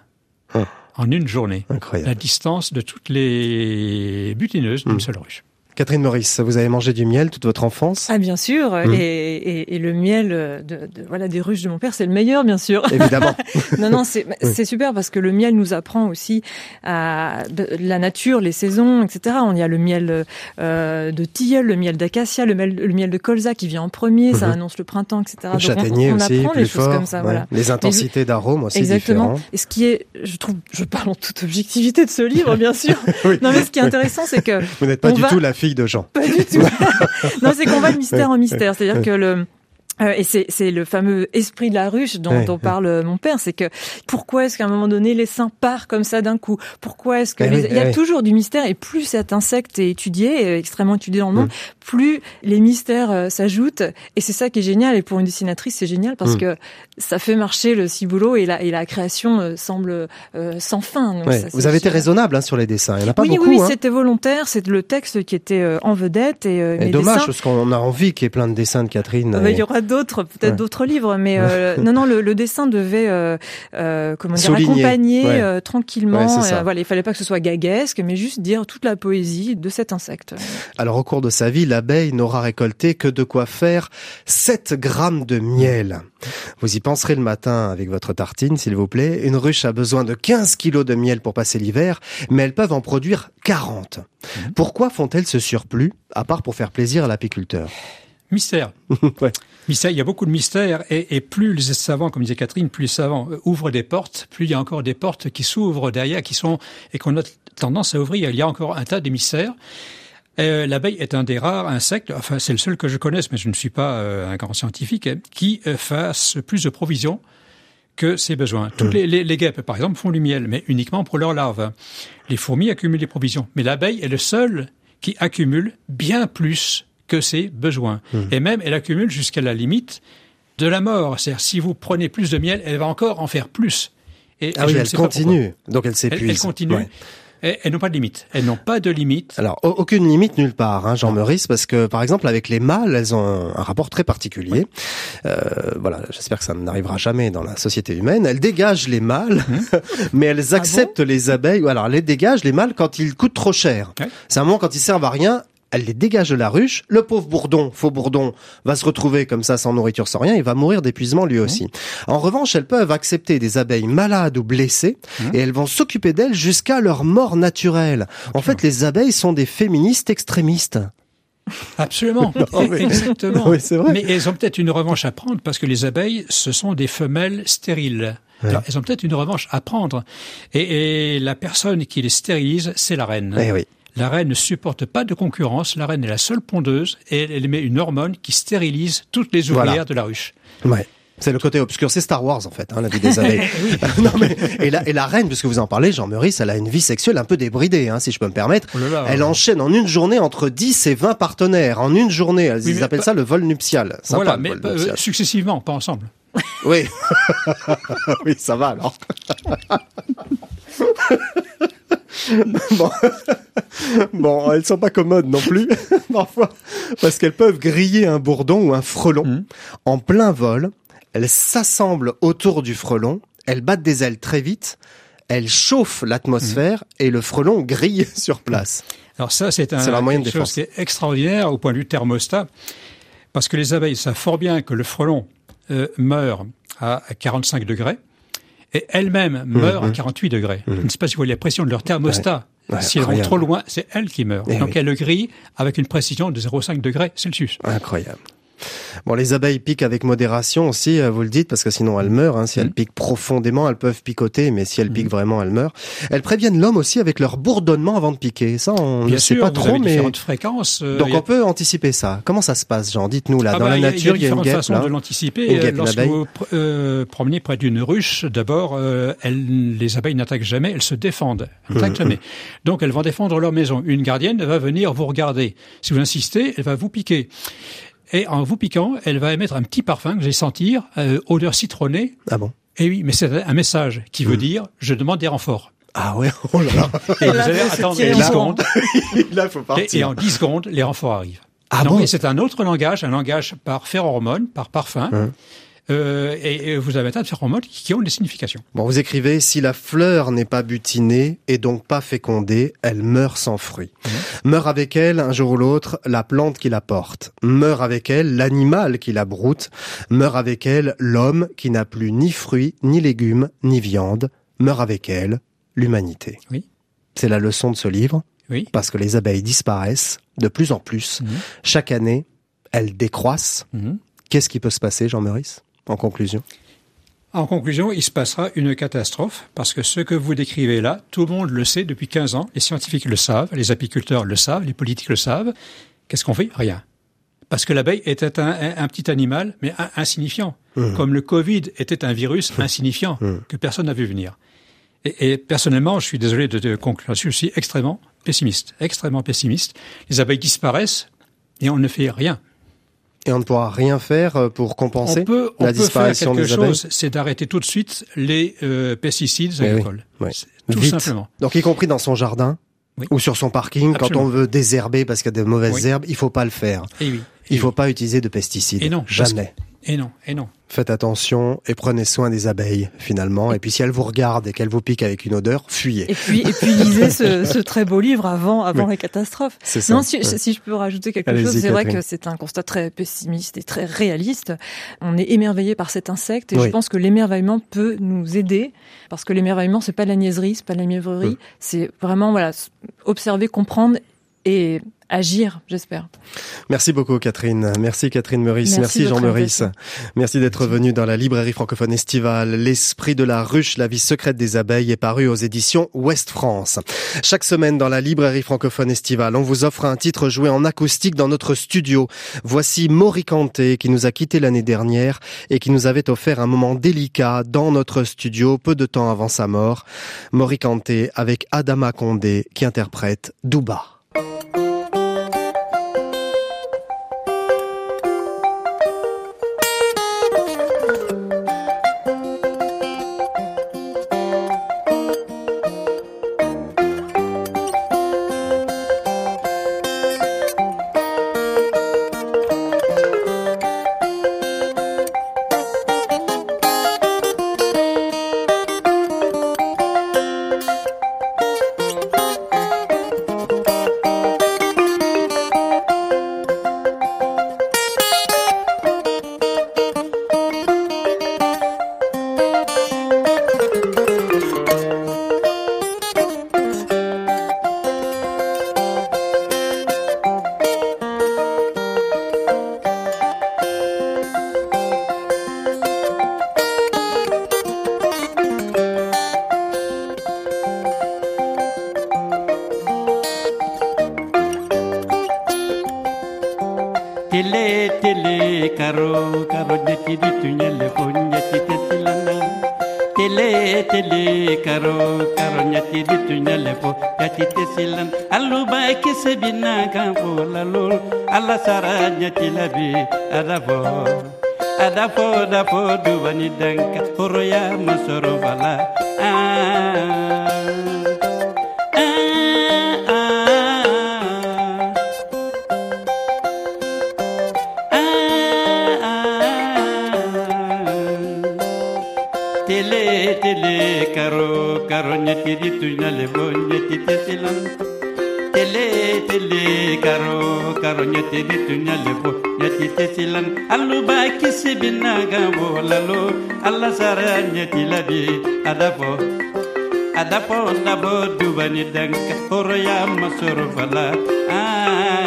Ah. En une journée. Incroyable. La distance de toutes les butineuses d'une Mhm. seule ruche. Catherine Maurice, vous avez mangé du miel toute votre enfance? Ah bien sûr, Mm. et, et, et le miel de, de- voilà des ruches de mon père, c'est le meilleur bien sûr. Évidemment. non non, c'est super parce que le miel nous apprend aussi à la nature, les saisons, etc. On y a le miel euh, de tilleul, le miel d'acacia, le miel, le miel de colza qui vient en premier, ça Mhm. annonce le printemps, etc. Le Donc, on- châtaignier on, aussi, apprend plus les choses fort. comme ça, ouais. voilà. Les intensités d'arômes aussi Exactement. différents. Et ce qui est, je trouve, je parle en toute objectivité de ce livre, bien sûr. Oui. Non, mais ce qui est intéressant, c'est que Vous n'êtes pas on du va- tout la fille de Jean. pas du tout. non, c'est qu'on va de mystère en mystère. C'est-à-dire que le euh, et c'est le fameux esprit de la ruche dont, Ouais, dont parle euh, mon père, c'est que pourquoi est-ce qu'à un moment donné l'essaim part comme ça d'un coup? Pourquoi est-ce que Eh les- il y a eh toujours du mystère et plus cet insecte est étudié, euh, extrêmement étudié dans le monde, Mm. plus les mystères s'ajoutent et c'est ça qui est génial et pour une dessinatrice c'est génial parce Mm. que ça fait marcher le ciboulot et la et la création semble euh, sans fin. Donc Ouais. ça, Vous avez été raisonnable hein, sur les dessins. Il n'y en a pas oui, beaucoup. oui, oui, hein. c'était volontaire. C'est le texte qui était euh, en vedette et, Et mes dommage, dessins- parce qu'on a envie qu'il y ait plein de dessins de Catherine. Ah bah, Et- il y aura d'autres, peut-être Ouais. d'autres livres, mais euh, non, non, le, le dessin devait, euh, euh, comment dire, Souligner. accompagner Ouais. euh, tranquillement. Euh, voilà, il fallait pas que ce soit gaguesque, mais juste dire toute la poésie de cet insecte. Alors au cours de sa vie, l'abeille n'aura récolté que de quoi faire 7 grammes de miel. Vous y penserez le matin avec votre tartine, s'il vous plaît. Une ruche a besoin de 15 kilos de miel pour passer l'hiver, mais elles peuvent en produire 40. Pourquoi font-elles ce surplus, à part pour faire plaisir à l'apiculteur? Mystère. ouais. Mystère, il y a beaucoup de mystères et, et, plus les savants, comme disait Catherine, plus les savants euh, ouvrent des portes, plus il y a encore des portes qui s'ouvrent derrière, qui sont et qu'on a tendance à ouvrir. Il y a encore un tas de mystères. Euh, L'abeille est un des rares insectes, enfin c'est le seul que je connaisse, mais je ne suis pas euh, un grand scientifique, hein, qui euh, fasse plus de provisions que ses besoins. Toutes les, les, les, guêpes, par exemple, font du miel, mais uniquement pour leurs larves. Les fourmis accumulent des provisions, mais l'abeille est le seul qui accumule bien plus que ses besoins. Mmh. Et même, elle accumule jusqu'à la limite de la mort. C'est-à-dire, si vous prenez plus de miel, elle va encore en faire plus. Et, ah et oui, elle continue. Donc elle s'épuise. Elle, elle, continue. Ouais. Et, elles n'ont pas de limite. Elles n'ont pas de limite. Alors, aucune limite nulle part, hein, Jean Meurice, parce que, par exemple, avec les mâles, elles ont un, rapport très particulier. Oui. Euh, voilà, j'espère que ça n'arrivera jamais dans la société humaine. Elles dégagent les mâles, mmh. mais elles acceptent ah bon? les abeilles. Alors, elles les dégagent, les mâles, quand ils coûtent trop cher. C'est un moment quand ils servent à rien, elle les dégage de la ruche. Le pauvre bourdon, faux bourdon, va se retrouver comme ça sans nourriture, sans rien, il va mourir d'épuisement lui aussi. Mmh. En revanche, elles peuvent accepter des abeilles malades ou blessées mmh. et elles vont s'occuper d'elles jusqu'à leur mort naturelle. En fait, les abeilles sont des féministes extrémistes. Absolument, non, mais... exactement. Oui, vrai. Mais elles ont peut-être une revanche à prendre parce que les abeilles, ce sont des femelles stériles. Ouais. Alors, elles ont peut-être une revanche à prendre. Et, et, la personne qui les stérilise, c'est la reine. Eh oui. La reine ne supporte pas de concurrence. La reine est la seule pondeuse et elle émet une hormone qui stérilise toutes les ouvrières voilà. de la ruche. Ouais. C'est le côté obscur, c'est Star Wars en fait, hein, la vie des abeilles. non mais et la, et la reine, puisque vous en parlez, Jean Meurice, elle a une vie sexuelle un peu débridée, hein, si je peux me permettre. Oh là là, elle ouais. enchaîne en une journée entre 10 et 20 partenaires en une journée. Ils oui, appellent pas... ça le vol nuptial. Sympa, voilà, mais euh, successivement, pas ensemble. Oui, oui, ça va alors. bon. bon, elles sont pas commodes non plus, parfois, parce qu'elles peuvent griller un bourdon ou un frelon mmh. en plein vol. Elles s'assemblent autour du frelon, elles battent des ailes très vite, elles chauffent l'atmosphère mmh. et le frelon grille sur place. Alors ça, c'est un, la quelque chose qui est extraordinaire au point de vue thermostat, parce que les abeilles savent fort bien que le frelon euh, meurt à 45 degrés et elles-mêmes meurent mmh, à 48 degrés. Mmh. Je ne sais pas si vous voyez la pression de leur thermostat. Ouais, ouais, si elles vont trop loin, c'est elles qui meurent. Et Donc oui. elles le grillent avec une précision de 0,5 degrés Celsius. Incroyable. Bon, les abeilles piquent avec modération aussi, vous le dites, parce que sinon elles meurent. Hein. Si mmh. elles piquent profondément, elles peuvent picoter, mais si elles piquent mmh. vraiment, elles meurent. Elles préviennent l'homme aussi avec leur bourdonnement avant de piquer. Ça, on Bien ne sûr, sait pas trop, mais différentes fréquences. Euh, Donc on peut anticiper ça. Comment ça se passe, Jean? Dites-nous là, ah dans bah, la nature, il y a, y a une guêpe façons là. de l'anticiper. Lorsque vous euh, promenez près d'une ruche, d'abord, euh, les abeilles n'attaquent jamais, elles se défendent, elles n'attaquent mmh. jamais. Donc elles vont défendre leur maison. Une gardienne va venir vous regarder. Si vous insistez, elle va vous piquer. Et en vous piquant, elle va émettre un petit parfum que vous allez sentir, euh, odeur citronnée. Ah bon? Et oui, mais c'est un message qui veut mmh. dire je demande des renforts. Ah ouais, oh là là. Et vous allez attendre 10 secondes. là, faut partir. Et, et, en 10 secondes, les renforts arrivent. Ah non, bon? et c'est un autre langage, un langage par phéromone, par parfum. Mmh. Euh, et, et, vous avez un de phéromones qui ont des significations. Bon, vous écrivez si la fleur n'est pas butinée et donc pas fécondée, elle meurt sans fruit. Mmh. Meurt avec elle un jour ou l'autre la plante qui la porte. Meurt avec elle l'animal qui la broute. Meurt avec elle l'homme qui n'a plus ni fruits, ni légumes, ni viande. Meurt avec elle l'humanité. Oui. C'est la leçon de ce livre. Oui. Parce que les abeilles disparaissent de plus en plus. Mmh. Chaque année, elles décroissent. Mmh. Qu'est-ce qui peut se passer, Jean Meurice en conclusion En conclusion, il se passera une catastrophe parce que ce que vous décrivez là, tout le monde le sait depuis 15 ans, les scientifiques le savent, les apiculteurs le savent, les politiques le savent. Qu'est-ce qu'on fait? Rien. Parce que l'abeille était un, un, un, petit animal, mais un, insignifiant. Mmh. Comme le Covid était un virus insignifiant mmh. que personne n'a vu venir. Et, et, personnellement, je suis désolé de, de conclure je suis extrêmement pessimiste, extrêmement pessimiste. Les abeilles disparaissent et on ne fait rien. Et on ne pourra rien faire euh, pour compenser on peut, la on disparition peut faire quelque des chose, c'est d'arrêter tout de suite les euh, pesticides agricoles. Oui, oui. Tout Vite. simplement. Donc y compris dans son jardin oui. ou sur son parking, Absolument. quand on veut désherber parce qu'il y a de mauvaises herbes, il faut pas le faire. Et oui. Il faut pas utiliser de pesticides. Et non. Jamais. Et non. Et non. Faites attention et prenez soin des abeilles finalement. Et puis si elles vous regardent et qu'elles vous piquent avec une odeur, fuyez. Et puis et puis lisez ce, ce, très beau livre avant avant oui. catastrophes. C'est ça. Non, si, ouais. si, je peux rajouter quelque chose, c'est vrai que c'est un constat très pessimiste et très réaliste. On est émerveillé par cet insecte et oui. je pense que l'émerveillement peut nous aider parce que l'émerveillement c'est pas de la niaiserie, c'est pas de la mièvrerie, mmh. c'est vraiment voilà observer, comprendre et agir, j'espère. Merci beaucoup Catherine. Merci Catherine Meurice. Merci Merci, Jean Meurice. Merci d'être venu dans la librairie francophone estivale. L'esprit de la ruche, la vie secrète des abeilles est paru aux éditions Ouest France. Chaque semaine dans la librairie francophone estivale, on vous offre un titre joué en acoustique dans notre studio. Voici Maury Kanté qui nous a quitté l'année dernière et qui nous avait offert un moment délicat dans notre studio peu de temps avant sa mort. Maury Kanté avec Adama Condé qui interprète Douba. Música tele karo karo nyati di tunyele po nyati tesilana tele tele karo karo nyati di tunyele po nyati tesilan aluba kese bina kan fo lalo ala sara nyati labi adafo adafo dafo dubani danka horoya masoro bala ah vituna le bogne ti tetilan tele tele karo karo nya ti vituna le bo nya ti ba alla nya ti na bo dubani danka horoya masoro fala ah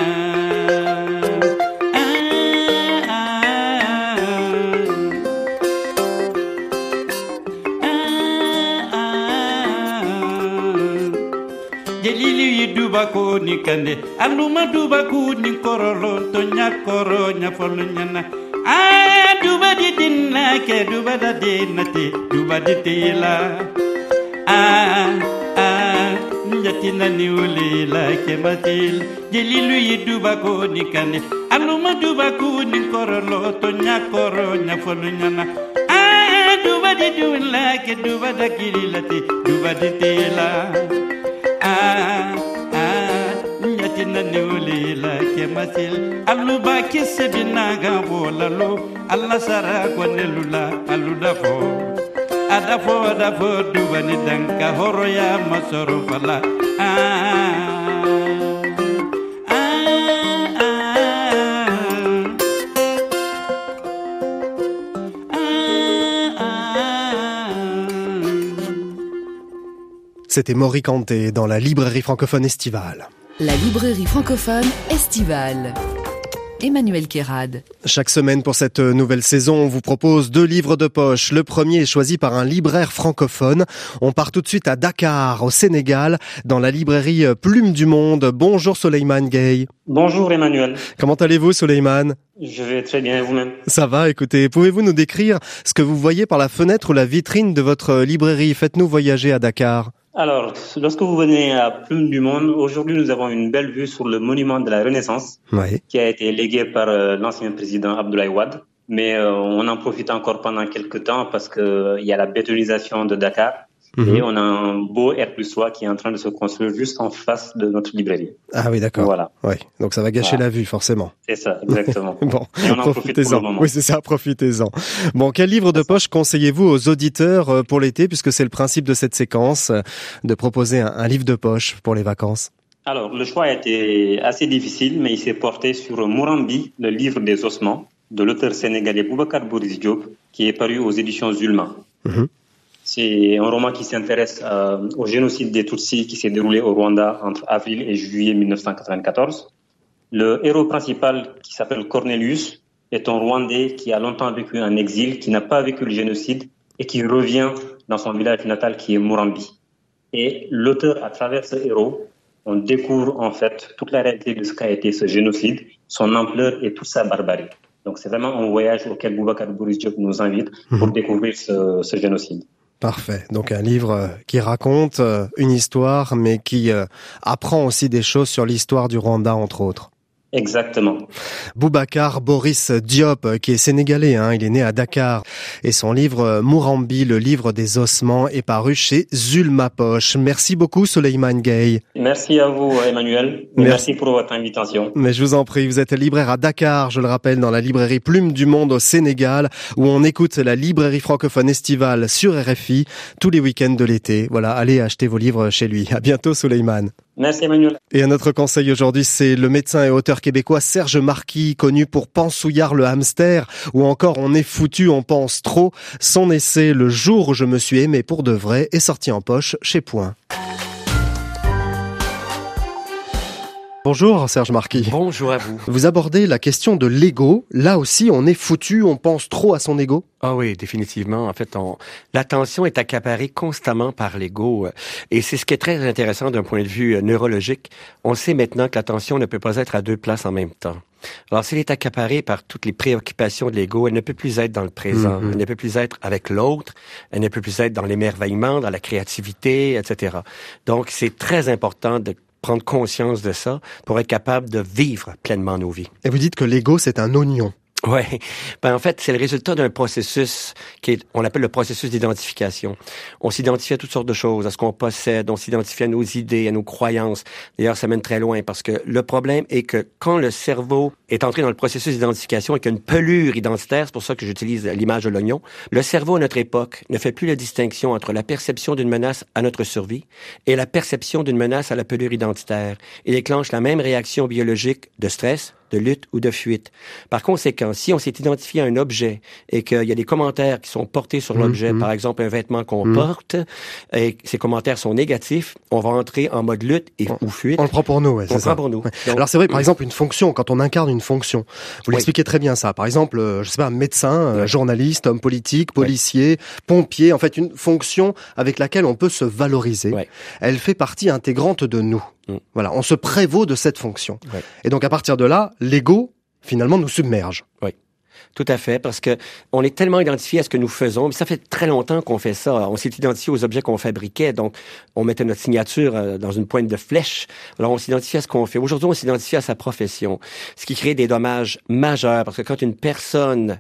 kande. Aluma duba ku ni korolo to nyakoro nyafolo nyana. A duba di dinna ke duba da dinati duba di tila a a nyatina ni ulila ke matil jelilu yi duba ko ni kande. Aluma duba ku ni korolo to nyakoro nyafolo nyana. A duba di dunla ke duba da kililati duba di tila ah ah C'était Maury Kanté dans la librairie francophone estivale. La librairie francophone estivale. Emmanuel Kérad. Chaque semaine pour cette nouvelle saison, on vous propose deux livres de poche. Le premier est choisi par un libraire francophone. On part tout de suite à Dakar, au Sénégal, dans la librairie Plume du Monde. Bonjour Soleiman Gay. Bonjour Emmanuel. Comment allez-vous Soleiman Je vais très bien, vous-même Ça va, écoutez, pouvez-vous nous décrire ce que vous voyez par la fenêtre ou la vitrine de votre librairie? Faites-nous voyager à Dakar. Alors, lorsque vous venez à Plume du Monde, aujourd'hui nous avons une belle vue sur le monument de la Renaissance Oui. qui a été légué par euh, l'ancien président Abdoulaye Wade. Mais euh, on en profite encore pendant quelques temps parce que euh, il y a la bétonisation de Dakar Mhm. et on a un beau R plus 3 qui est en train de se construire juste en face de notre librairie. Ah oui, d'accord. Voilà. Oui, donc ça va gâcher Voilà. la vue, forcément. C'est ça, exactement. Bon, Et on en profite pour le profitez-en. Oui, c'est ça, profitez-en. Bon, quel livre de poche conseillez-vous aux auditeurs euh, pour l'été, puisque c'est le principe de cette séquence, euh, de proposer un, un livre de poche pour les vacances? Alors, le choix a été assez difficile, mais il s'est porté sur Morambi, le livre des ossements, de l'auteur sénégalais Boubacar Boris Diop, qui est paru aux éditions Zulma. Mhm. C'est un roman qui s'intéresse euh, au génocide des Tutsis qui s'est déroulé au Rwanda entre avril et juillet 1994. Le héros principal, qui s'appelle Cornelius, est un Rwandais qui a longtemps vécu en exil, qui n'a pas vécu le génocide et qui revient dans son village natal qui est Murambi. Et l'auteur, à travers ce héros, on découvre en fait toute la réalité de ce qu'a été ce génocide, son ampleur et toute sa barbarie. Donc c'est vraiment un voyage auquel Boubacar Boris Diop nous invite pour Mhm. découvrir ce, ce génocide. Parfait. Donc un livre euh, qui raconte euh, une histoire, mais qui euh, apprend aussi des choses sur l'histoire du Rwanda, entre autres. Exactement. Boubacar Boris Diop, qui est sénégalais, hein, il est né à Dakar. Et son livre euh, Mourambi, le livre des ossements, est paru chez Zulma Poche. Merci beaucoup, Soleiman Gay. Merci à vous, Emmanuel. Merci. Merci pour votre invitation. Mais je vous en prie, vous êtes libraire à Dakar, je le rappelle, dans la librairie Plume du Monde au Sénégal, où on écoute la librairie francophone estivale sur RFI tous les week-ends de l'été. Voilà, allez acheter vos livres chez lui. À bientôt, Soleiman. Merci, Emmanuel. Et un autre conseil aujourd'hui, c'est le médecin et auteur québécois Serge Marquis, connu pour Pansouillard le hamster, ou encore On est foutu, on pense trop. Son essai Le jour où je me suis aimé pour de vrai est sorti en poche chez Point. Bonjour Serge Marquis. Bonjour à vous. Vous abordez la question de l'ego. Là aussi, on est foutu, on pense trop à son ego. Ah oui, définitivement. En fait, on... l'attention est accaparée constamment par l'ego. Et c'est ce qui est très intéressant d'un point de vue euh, neurologique. On sait maintenant que l'attention ne peut pas être à deux places en même temps. Alors, s'il est accaparé par toutes les préoccupations de l'ego, elle ne peut plus être dans le présent. Mhm. Elle ne peut plus être avec l'autre. Elle ne peut plus être dans l'émerveillement, dans la créativité, etc. Donc, c'est très important de prendre conscience de ça pour être capable de vivre pleinement nos vies. Et vous dites que l'ego, c'est un oignon. Ouais. Ben, en fait, c'est le résultat d'un processus qui est, on appelle le processus d'identification. On s'identifie à toutes sortes de choses, à ce qu'on possède, on s'identifie à nos idées, à nos croyances. D'ailleurs, ça mène très loin parce que le problème est que quand le cerveau est entré dans le processus d'identification et qu'il une pelure identitaire, c'est pour ça que j'utilise l'image de l'oignon, le cerveau à notre époque ne fait plus la distinction entre la perception d'une menace à notre survie et la perception d'une menace à la pelure identitaire. Il déclenche la même réaction biologique de stress, de lutte ou de fuite. Par conséquent, si on s'est identifié à un objet et qu'il y a des commentaires qui sont portés sur Mhm, l'objet, par exemple un vêtement qu'on Mhm. porte, et ces commentaires sont négatifs, on va entrer en mode lutte et, ou fuite. On le prend pour nous, ouais, On c'est le prend pour nous. Ouais. Donc- Alors c'est vrai, par exemple, une fonction, quand on incarne une fonction, vous l'expliquez très bien ça. Par exemple, euh, je sais pas, médecin, euh, journaliste, homme politique, policier, pompier, en fait, une fonction avec laquelle on peut se valoriser. Elle fait partie intégrante de nous. Mm. Voilà, on se prévaut de cette fonction. Ouais. Et donc à partir de là, l'ego finalement nous submerge. Oui. Tout à fait, parce que on est tellement identifié à ce que nous faisons. mais Ça fait très longtemps qu'on fait ça. On s'est identifié aux objets qu'on fabriquait, donc on mettait notre signature euh, dans une pointe de flèche. Alors on s'identifie à ce qu'on fait. Aujourd'hui, on s'identifie à sa profession, ce qui crée des dommages majeurs, parce que quand une personne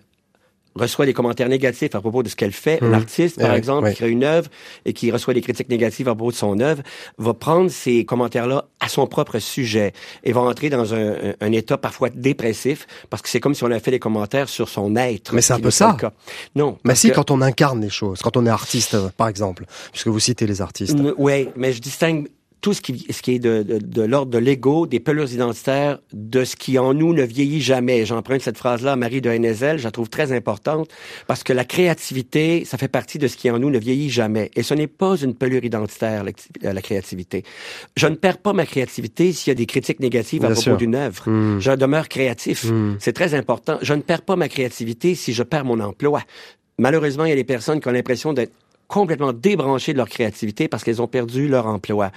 reçoit des commentaires négatifs à propos de ce qu'elle fait, Mhm. l'artiste, par Ouais, exemple, ouais. qui crée une œuvre et qui reçoit des critiques négatives à propos de son œuvre, va prendre ces commentaires-là à son propre sujet et va entrer dans un, état parfois dépressif parce que c'est comme si on avait fait des commentaires sur son être. Mais c'est un peu ça. Non. Mais si, que- quand on incarne les choses, quand on est artiste, par exemple, puisque vous citez les artistes. Oui, mais je distingue tout ce qui, ce qui est de, de, de l'ordre de l'ego, des pelures identitaires, de ce qui en nous ne vieillit jamais. J'emprunte cette phrase-là à Marie de Hennezel, je la trouve très importante, parce que la créativité, ça fait partie de ce qui en nous ne vieillit jamais. Et ce n'est pas une pelure identitaire, l'acti- euh, la créativité. Je ne perds pas ma créativité s'il y a des critiques négatives à propos d'une œuvre. Hmm. Je demeure créatif. Hmm. C'est très important. Je ne perds pas ma créativité si je perds mon emploi. Malheureusement, il y a des personnes qui ont l'impression d'être complètement débranchées de leur créativité parce qu'elles ont perdu leur emploi.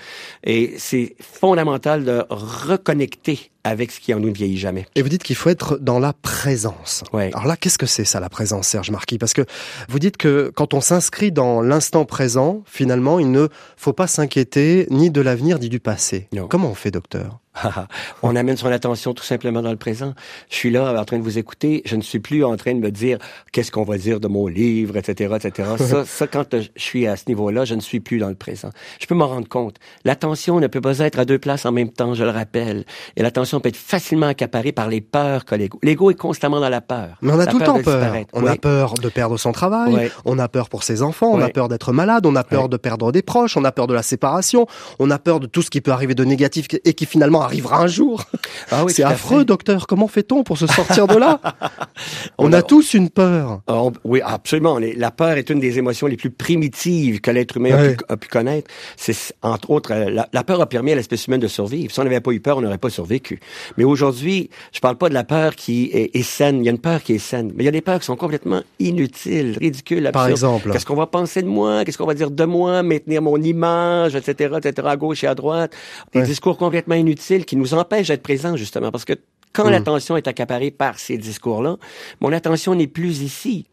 Et c'est fondamental de reconnecter avec ce qui en nous ne vieillit jamais. Et vous dites qu'il faut être dans la présence. Alors là, qu'est-ce que c'est ça, la présence, Serge Marquis? Parce que vous dites que quand on s'inscrit dans l'instant présent, finalement, il ne faut pas s'inquiéter ni de l'avenir ni du passé. Comment on fait, docteur? on amène son attention tout simplement dans le présent. Je suis là en train de vous écouter. Je ne suis plus en train de me dire qu'est-ce qu'on va dire de mon livre, etc., etc. ça, ça, quand je suis à ce niveau-là, je ne suis plus dans le présent. Je peux m'en rendre compte. L'attention ne peut pas être à deux places en même temps, je le rappelle. Et l'attention peut être facilement accaparée par les peurs que l'ego. L'ego est constamment dans la peur. Mais on a La tout le temps peur. On Oui. a peur de perdre son travail, on a peur pour ses enfants, on a peur d'être malade, on a peur de perdre des proches, on a peur de la séparation, on a peur de tout ce qui peut arriver de négatif et qui finalement l'accident arrivera un jour. Ah oui, c'est affreux, docteur. Comment fait-on pour se sortir de là On, On a, tous une peur. Ah, on- oui, absolument. La peur est une des émotions les plus primitives que l'être humain a, pu, a pu connaître. C'est entre autres euh, la, la peur a permis à l'espèce humaine de survivre. Si on n'avait pas eu peur, on n'aurait pas survécu. Mais aujourd'hui, je parle pas de la peur qui est, est saine. Il y a une peur qui est saine, mais il y a des peurs qui sont complètement inutiles, ridicules, absurdes. Par exemple. Qu'est-ce qu'on va penser de moi? Qu'est-ce qu'on va dire de moi? Maintenir mon image, etc., etc., à gauche et à droite. Des discours complètement inutiles qui nous empêchent d'être présents justement, parce que quand Mm. l'attention est accaparée par ces discours-là, mon attention n'est plus ici.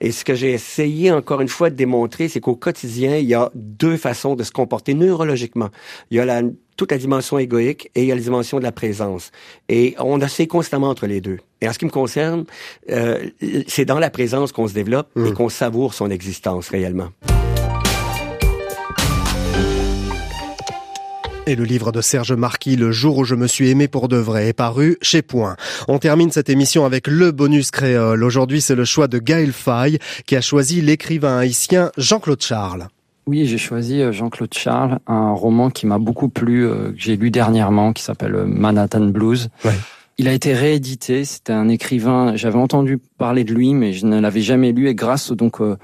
Et ce que j'ai essayé encore une fois de démontrer, c'est qu'au quotidien, il y a deux façons de se comporter neurologiquement. Il y a la, toute la dimension égoïque et il y a la dimension de la présence. Et on oscille constamment entre les deux. Et en ce qui me concerne, euh, c'est dans la présence qu'on se développe et qu'on savoure son existence réellement. Et le livre de Serge Marquis, Le jour où je me suis aimé pour de vrai, est paru chez Point. On termine cette émission avec le bonus créole. Aujourd'hui, c'est le choix de Gaël Faye, qui a choisi l'écrivain haïtien Jean-Claude Charles. Oui, j'ai choisi euh, Jean-Claude Charles, un roman qui m'a beaucoup plu, euh, que j'ai lu dernièrement, qui s'appelle euh, Manhattan Blues. Il a été réédité. C'était un écrivain. J'avais entendu parler de lui, mais je ne l'avais jamais lu. Et grâce donc euh,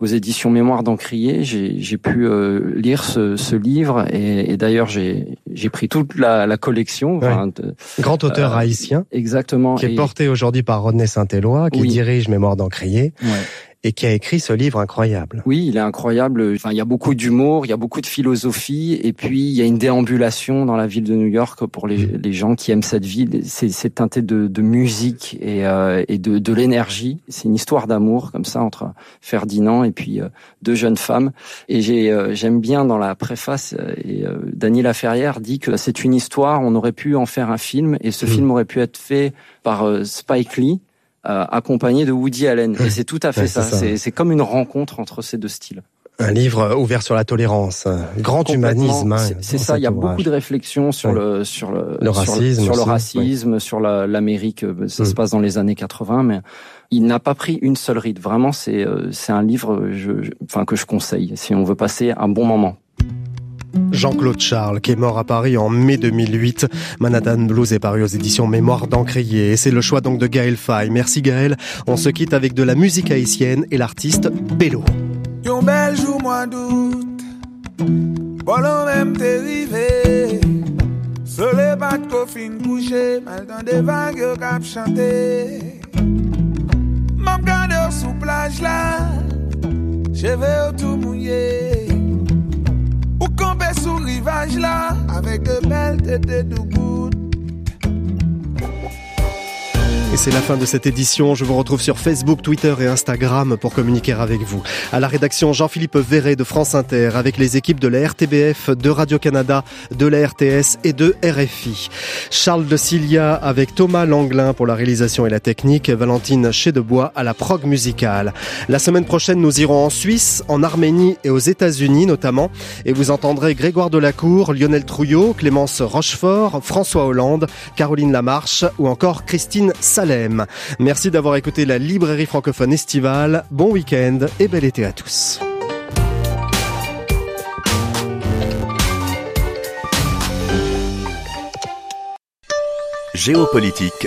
aux éditions Mémoire d'Encrier, j'ai pu euh, lire ce, ce livre. Et, et d'ailleurs, j'ai pris toute la, la collection. enfin, de- Grand auteur euh, haïtien. Exactement. Qui est Et- porté aujourd'hui par Rodney Saint-Éloi, qui Oui. dirige Mémoire d'Encrier, Ouais. Et qui a écrit ce livre incroyable. Oui, il est incroyable. Enfin, il y a beaucoup d'humour, il y a beaucoup de philosophie, et puis il y a une déambulation dans la ville de New York pour les, les gens qui aiment cette ville. C'est teinté de, de musique et, euh, et de, de l'énergie. C'est une histoire d'amour comme ça entre Ferdinand et puis euh, deux jeunes femmes. Et j'ai euh, j'aime bien dans la préface et Dany Laferrière dit que c'est une histoire. On aurait pu en faire un film, et ce film aurait pu être fait par Spike Lee. Euh, accompagné de Woody Allen. Et c'est tout à fait Ouais, ça. c'est. C'est comme une rencontre entre ces deux styles. Un livre euh, ouvert sur la tolérance, grand humanisme. hein, C'est- ça. Il y a ouvrage. beaucoup de réflexions sur Ouais. le sur le, Le sur racisme sur, le racisme, sur la- l'Amérique. euh, Ça se Mm. passe dans les années 80, mais il n'a pas pris une seule ride. Vraiment, c'est c'est un livre, je, je- enfin que je conseille si on veut passer un bon moment. Jean-Claude Charles, qui est mort à Paris en mai 2008. Manhattan Blues est paru aux éditions Mémoire d'Encrier. Et c'est le choix donc de Gaël Faye. Merci Gaël. On se quitte avec de la musique haïtienne et l'artiste Bello. Yon bel jou mwa dout Bolon mèm te rive Sole bat Mal tan de vag yo kap chante Mam gade yo sou plaj la Cheve yo tou mouye Ou kampe sou rivaj la Avek de bel c'est la fin de cette édition. Je vous retrouve sur Facebook, Twitter et Instagram pour communiquer avec vous. À la rédaction, Jean-Philippe Verret de France Inter avec les équipes de la RTBF, de Radio-Canada, de la RTS et de RFI. Charles de Cilia avec Thomas Langlin pour la réalisation et la technique, Valentine Chedebois à la prog musicale. La semaine prochaine, nous irons en Suisse, en Arménie et aux États-Unis notamment. Et vous entendrez Grégoire Delacour, Lionel Trouillot, Clémence Rochefort, François Hollande, Caroline Lamarche ou encore Christine Merci d'avoir écouté la librairie francophone estivale. Bon week-end et bel été à tous. Géopolitique